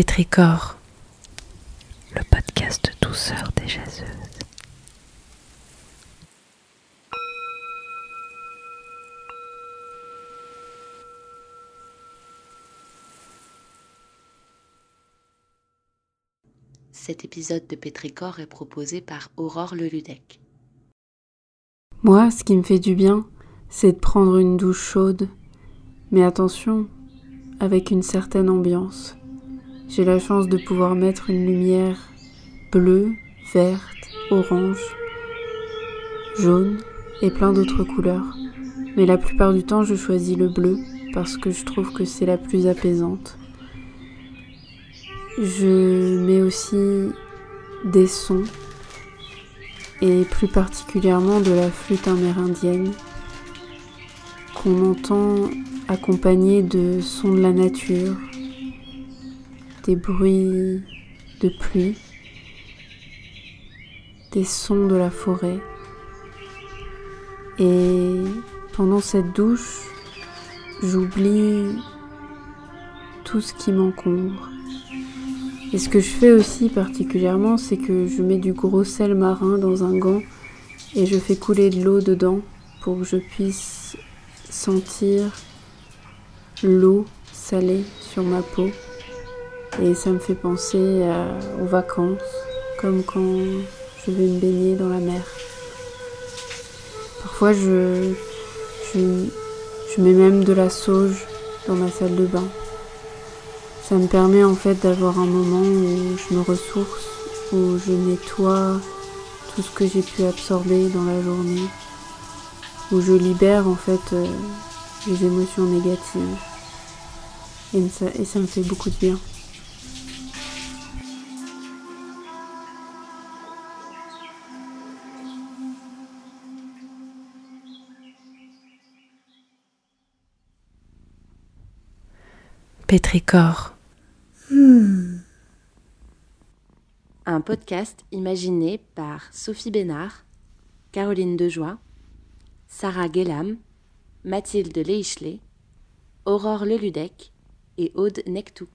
Pétricor, le podcast douceur des jaseuses. Cet épisode de Pétricor est proposé par Aurore Leludec. Moi, ce qui me fait du bien, c'est de prendre une douche chaude. Mais attention, avec une certaine ambiance. J'ai la chance de pouvoir mettre une lumière bleue, verte, orange, jaune et plein d'autres couleurs. Mais la plupart du temps, je choisis le bleu parce que je trouve que c'est la plus apaisante. Je mets aussi des sons et plus particulièrement de la flûte amérindienne qu'on entend accompagné de sons de la nature, des bruits de pluie, des sons de la forêt. Et pendant cette douche, j'oublie tout ce qui m'encombre. Et ce que je fais aussi particulièrement, c'est que je mets du gros sel marin dans un gant et je fais couler de l'eau dedans pour que je puisse sentir l'eau salée sur ma peau. Et ça me fait penser aux vacances, comme quand je vais me baigner dans la mer. Parfois, je, je, je mets même de la sauge dans ma salle de bain. Ça me permet en fait d'avoir un moment où je me ressource, où je nettoie tout ce que j'ai pu absorber dans la journée, où je libère en fait euh, les émotions négatives. Et ça, et ça me fait beaucoup de bien. Pétricor. Hmm. Un podcast imaginé par Sophie Bénard, Caroline Dejoie, Sarah Gellam, Mathilde Leichelet, Aurore Leludec et Aude Nectou.